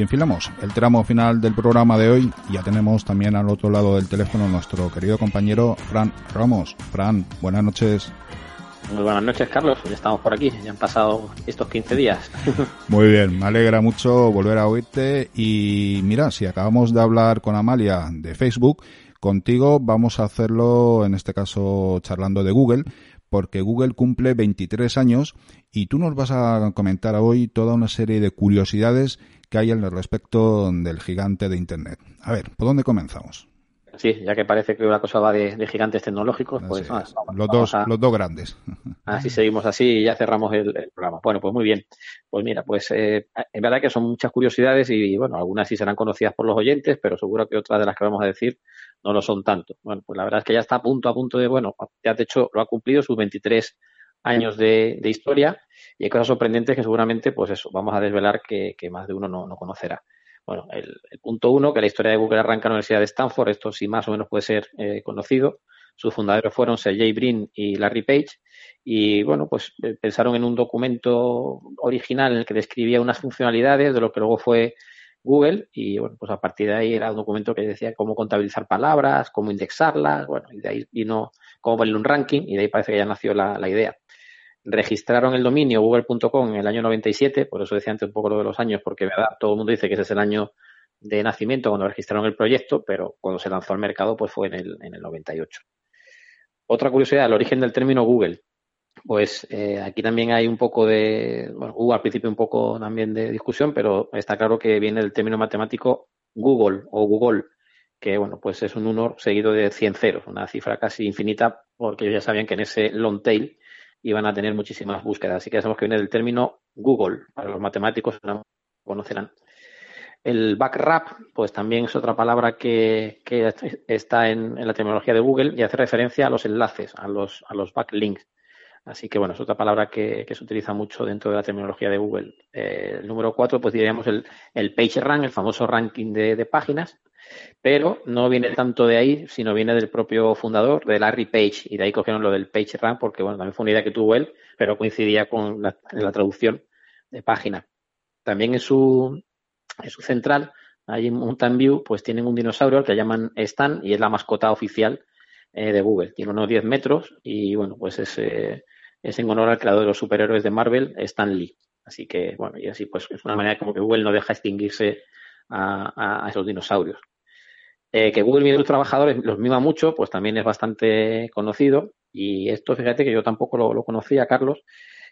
Y enfilamos el tramo final del programa de hoy. Ya tenemos también al otro lado del teléfono nuestro querido compañero Fran Ramos. Fran, buenas noches. Muy buenas noches, Carlos. Ya estamos por aquí. Ya han pasado estos 15 días. Muy bien, me alegra mucho volver a oírte. Y mira, si acabamos de hablar con Amalia de Facebook, contigo vamos a hacerlo, en este caso, charlando de Google, porque Google cumple 23 años y tú nos vas a comentar hoy toda una serie de curiosidades que hay al respecto del gigante de Internet. A ver, ¿por dónde comenzamos? Sí, ya que parece que la cosa va de, de gigantes tecnológicos, pues vamos- los, dos, a- los dos grandes. así seguimos así y ya cerramos el, el programa. Bueno, pues muy bien. Pues mira, pues eh, en verdad que son muchas curiosidades y bueno, algunas sí serán conocidas por los oyentes, pero seguro que otras de las que vamos a decir no lo son tanto. Bueno, pues la verdad es que ya está a punto, a punto de, bueno, ya de hecho lo ha cumplido sus 23 años de, de historia y hay cosas sorprendentes que seguramente, pues eso, vamos a desvelar que, que más de uno no, no conocerá. Bueno, el, punto uno, que la historia de Google arranca en la Universidad de Stanford, esto sí más o menos puede ser eh, conocido. Sus fundadores fueron Sergey Brin y Larry Page y bueno, pues eh, pensaron en un documento original en el que describía unas funcionalidades de lo que luego fue Google y bueno, pues a partir de ahí era un documento que decía cómo contabilizar palabras, cómo indexarlas, bueno, y de ahí vino cómo ponerle un ranking y de ahí parece que ya nació la, la idea. Registraron el dominio google.com en el año 97, por eso decía antes un poco lo de los años, porque verdad, todo el mundo dice que ese es el año de nacimiento cuando registraron el proyecto, pero cuando se lanzó al mercado pues fue en el, en el 98. Otra curiosidad, el origen del término Google. Pues eh, aquí también hay un poco de, bueno, hubo al principio un poco también de discusión, pero está claro que viene del término matemático Google o Google, que bueno, pues es un 1 seguido de 100 ceros, una cifra casi infinita, porque ellos ya sabían que en ese long tail iban a tener muchísimas búsquedas. Así que ya sabemos que viene del término Google, para los matemáticos no conocerán. El backrap, pues también es otra palabra que, está en, en la terminología de Google y hace referencia a los enlaces, a los, a los backlinks. Así que bueno, es otra palabra que, se utiliza mucho dentro de la terminología de Google. Eh, el número cuatro, pues diríamos el, el page rank, el famoso ranking de, páginas, pero no viene tanto de ahí, sino viene del propio fundador, de Larry Page, y de ahí cogieron lo del page rank, porque bueno, también fue una idea que tuvo él, pero coincidía con la, traducción de página. También en su, en su central, ahí en Mountain View, pues tienen un dinosaurio al que llaman Stan y es la mascota oficial eh, de Google. Tiene unos 10 metros y bueno, pues es, eh, es en honor al creador de los superhéroes de Marvel, Stan Lee. Así que bueno, y así pues es una manera como que Google no deja extinguirse a, esos dinosaurios. Eh, que Google mide a sus trabajadores, los mima mucho, pues también es bastante conocido. Y esto, fíjate que yo tampoco lo, conocía, Carlos.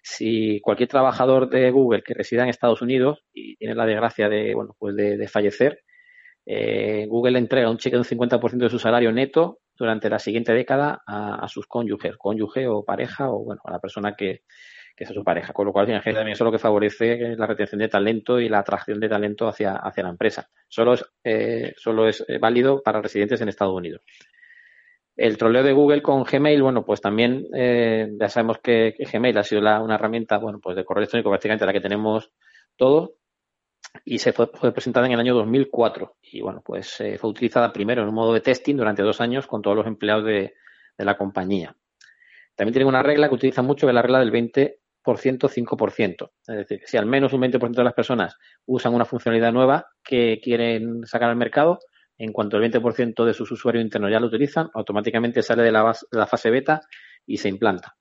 Si cualquier trabajador de Google que resida en Estados Unidos y tiene la desgracia de, bueno, pues de, fallecer, Google le entrega un cheque de un 50% de su salario neto durante la siguiente década a, sus cónyuges, cónyuge o pareja o bueno, a la persona que, que es su pareja. Con lo cual, en general, también eso es lo que favorece la retención de talento y la atracción de talento hacia, hacia la empresa. Solo es, eh, solo es válido para residentes en Estados Unidos. El troleo de Google con Gmail, bueno, pues también eh, ya sabemos que, que, Gmail ha sido la, una herramienta, bueno, pues de correo electrónico prácticamente la que tenemos todos y se fue, presentada en el año 2004 y bueno, pues eh, fue utilizada primero en un modo de testing durante dos años con todos los empleados de, la compañía. También tiene una regla que utiliza mucho, que es la regla del 20%, 5%. Es decir, si al menos un 20% de las personas usan una funcionalidad nueva que quieren sacar al mercado, en cuanto el 20% de sus usuarios internos ya lo utilizan, automáticamente sale de la fase beta y se implanta.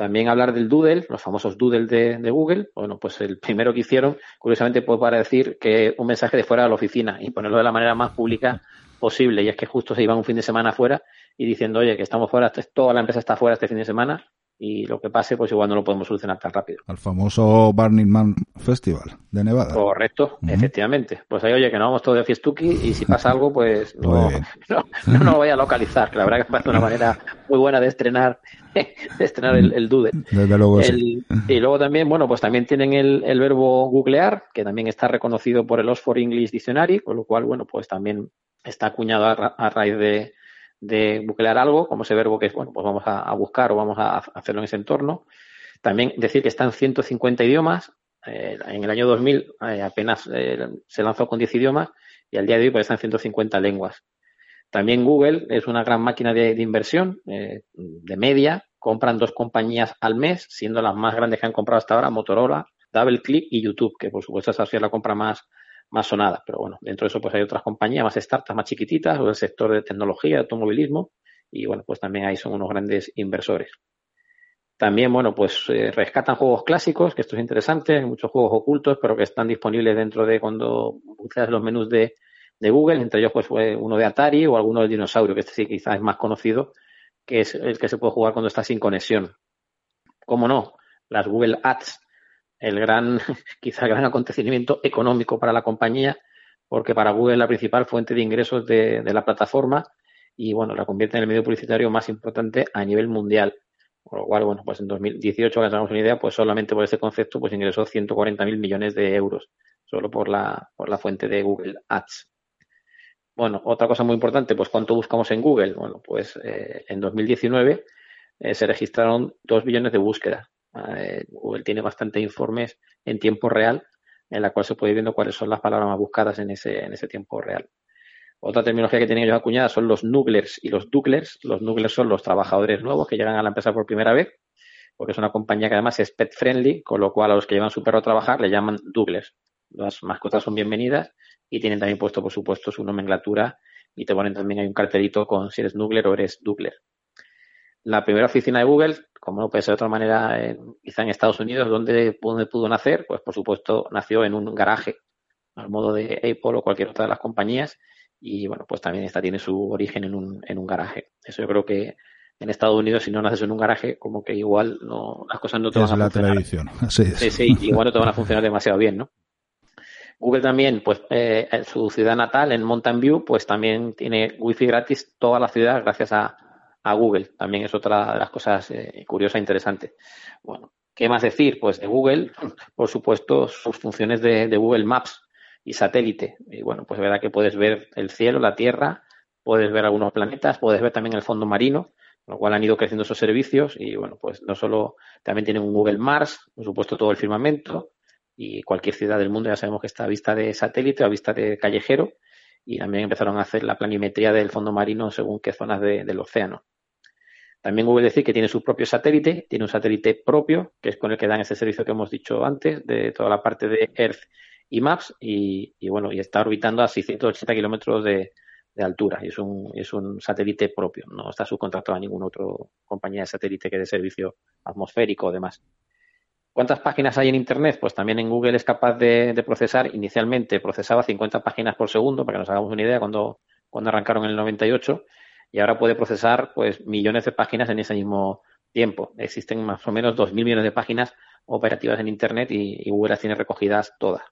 También hablar del Doodle, los famosos Doodle de, de, Google. Bueno, pues el primero que hicieron, curiosamente, pues para decir que un mensaje de fuera de la oficina y ponerlo de la manera más pública posible. Y es que justo se iban un fin de semana fuera y diciendo, oye, que estamos fuera, toda la empresa está fuera este fin de semana y lo que pase, pues igual no lo podemos solucionar tan rápido. Al famoso Burning Man Festival de Nevada. Correcto, uh -huh. efectivamente. Pues ahí, oye, que no vamos todos de fiestuki y si pasa algo, pues no, no, no, no, lo voy a localizar, que la verdad que parece una manera muy buena de estrenar, de estrenar el, el Doodle. Desde luego, el, sí. Y luego también, bueno, pues también tienen el, el, verbo googlear, que también está reconocido por el Oxford English Dictionary, con lo cual, bueno, pues también está acuñado a, ra- a raíz de, de buclear algo, como ese verbo que es, bueno, pues vamos a, buscar o vamos a hacerlo en ese entorno. También decir que está en 150 idiomas. Eh, en el año 2000 eh, apenas eh, se lanzó con 10 idiomas y al día de hoy pues está en 150 lenguas. También Google es una gran máquina de, inversión, eh, de media. Compran dos compañías al mes, siendo las más grandes que han comprado hasta ahora, Motorola, DoubleClick y YouTube, que por supuesto esa ha la compra más, más sonada. Pero bueno, dentro de eso pues hay otras compañías más startups, más chiquititas, o del sector de tecnología, automovilismo, y bueno, pues también ahí son unos grandes inversores. También, bueno, pues eh, rescatan juegos clásicos, que esto es interesante, muchos juegos ocultos, pero que están disponibles dentro de cuando utilizas los menús de, de Google, entre ellos pues uno de Atari o alguno del dinosaurio, que este sí quizás es más conocido, que es el que se puede jugar cuando está sin conexión. ¿Cómo no? Las Google Ads, el gran, quizá el gran acontecimiento económico para la compañía, porque para Google es la principal fuente de ingresos de, la plataforma y bueno, la convierte en el medio publicitario más importante a nivel mundial. Con lo cual, bueno, pues en 2018, para que nos hagamos una idea, pues solamente por este concepto, pues ingresó 140.000 millones de euros, solo por la, por la fuente de Google Ads. Bueno, otra cosa muy importante, pues cuánto buscamos en Google. Bueno, pues eh, en 2019 eh, se registraron 2 billones de búsquedas. Eh, Google tiene bastantes informes en tiempo real, en la cual se puede ir viendo cuáles son las palabras más buscadas en ese, en ese tiempo real. Otra terminología que tienen ellos acuñada son los nugglers y los doublers. Los nugglers son los trabajadores nuevos que llegan a la empresa por primera vez, porque es una compañía que además es pet friendly, con lo cual a los que llevan su perro a trabajar le llaman doublers. Las mascotas son bienvenidas y tienen también puesto, por supuesto, su nomenclatura y te ponen también hay un cartelito con si eres nuggler o eres doubler. La primera oficina de Google, como no puede ser de otra manera, en- quizá en Estados Unidos, ¿dónde, dónde pudo nacer? Pues por supuesto nació en un garaje, al modo de Apple o cualquier otra de las compañías. Y bueno, pues también esta tiene su origen en un, en un garaje. Eso yo creo que en Estados Unidos, si no naces en un garaje, como que igual no, las cosas no te Es van a la funcionar. Así es. Sí, sí, igual no te van a funcionar demasiado bien, ¿no? Google también, pues eh, en su ciudad natal, en Mountain View, pues también tiene wifi gratis toda la ciudad gracias a, a Google. También es otra de las cosas eh, curiosas e interesantes. Bueno, ¿qué más decir? Pues de Google, por supuesto, sus funciones de, de Google Maps y satélite. Y bueno, pues es verdad que puedes ver el cielo, la Tierra, puedes ver algunos planetas, puedes ver también el fondo marino, con lo cual han ido creciendo esos servicios y bueno, pues no solo también tienen un Google Mars, por supuesto todo el firmamento y cualquier ciudad del mundo ya sabemos que está a vista de satélite o a vista de callejero y también empezaron a hacer la planimetría del fondo marino según qué zonas de- del océano. También Google decir que tiene su propio satélite, tiene un satélite propio, que es con el que dan ese servicio que hemos dicho antes, de toda la parte de Earth y Maps, y, bueno, y está orbitando a 680 kilómetros de, de altura, y es un, es un satélite propio, no está subcontratado a ninguna otra compañía de satélite que dé servicio atmosférico o demás. ¿Cuántas páginas hay en Internet? Pues también en Google es capaz de, de procesar, inicialmente procesaba 50 páginas por segundo, para que nos hagamos una idea, cuando, cuando arrancaron en el 98, y ahora puede procesar pues millones de páginas en ese mismo tiempo. Existen más o menos 2.000 millones de páginas operativas en Internet y, y Google las tiene recogidas todas.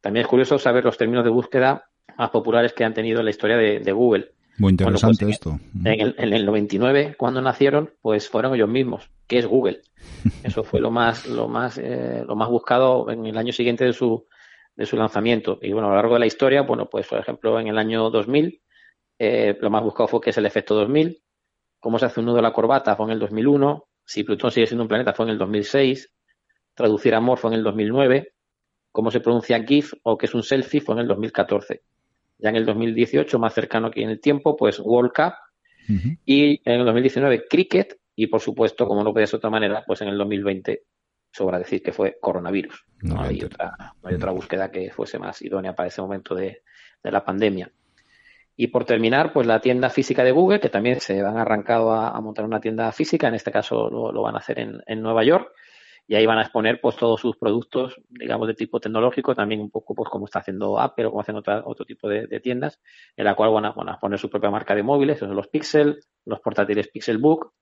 También es curioso saber los términos de búsqueda más populares que han tenido en la historia de, de Google. Muy interesante Bueno, pues, esto. En el, en el 99, cuando nacieron, pues fueron ellos mismos, que es Google. Eso fue lo más, lo más, eh, lo más buscado en el año siguiente de su, de su lanzamiento. Y bueno, a lo largo de la historia, bueno, pues por ejemplo, en el año 2000, eh, lo más buscado fue que es el efecto 2000. Cómo se hace un nudo a la corbata fue en el 2001. Si Plutón sigue siendo un planeta fue en el 2006. Traducir amor fue en el 2009. Cómo se pronuncia GIF o que es un selfie fue en el 2014. Ya en el 2018, más cercano aquí en el tiempo, pues World Cup y en el 2019 Cricket y por supuesto, como no puede ser de otra manera, pues en el 2020 sobra decir que fue coronavirus. No hay 90. otra, no hay otra búsqueda que fuese más idónea para ese momento de, de la pandemia. Y por terminar, pues la tienda física de Google, que también se han arrancado a, a montar una tienda física, en este caso lo, lo van a hacer en, en Nueva York, y ahí van a exponer pues todos sus productos, digamos, de tipo tecnológico, también un poco pues como está haciendo Apple o como hacen otra- otro tipo de, de tiendas, en la cual van a, van a poner su propia marca de móviles, esos son los Pixel, los portátiles Pixelbook,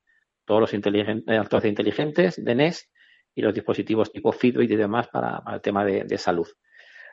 todos los inteligen- eh, altavoces inteligentes de Nest y los dispositivos tipo Fitbit y demás para, para el tema de, de salud.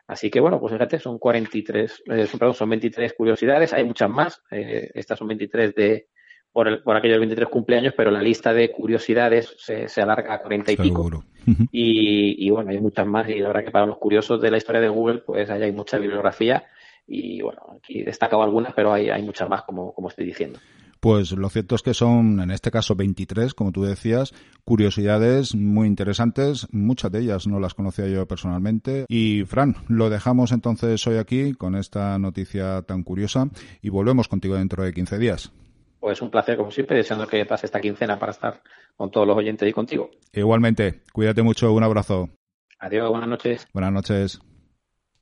Así que bueno, pues fíjate, son 43, eh, son, perdón, son 23 curiosidades, hay muchas más, eh, estas son 23 de por, el- por aquellos 23 cumpleaños, pero la lista de curiosidades se, se alarga a 40 y pico. Seguro. Y, y bueno, hay muchas más y la verdad que para los curiosos de la historia de Google, pues ahí hay mucha bibliografía Y bueno, aquí he destacado algunas, pero hay, hay muchas más, como, como estoy diciendo. Pues lo cierto es que son, en este caso, 23, como tú decías, curiosidades muy interesantes. Muchas de ellas no las conocía yo personalmente. Y Fran, lo dejamos entonces hoy aquí con esta noticia tan curiosa y volvemos contigo dentro de 15 días. Pues un placer, como siempre, deseando que pase esta quincena para estar con todos los oyentes y contigo. Igualmente, cuídate mucho, un abrazo. Adiós, buenas noches. Buenas noches.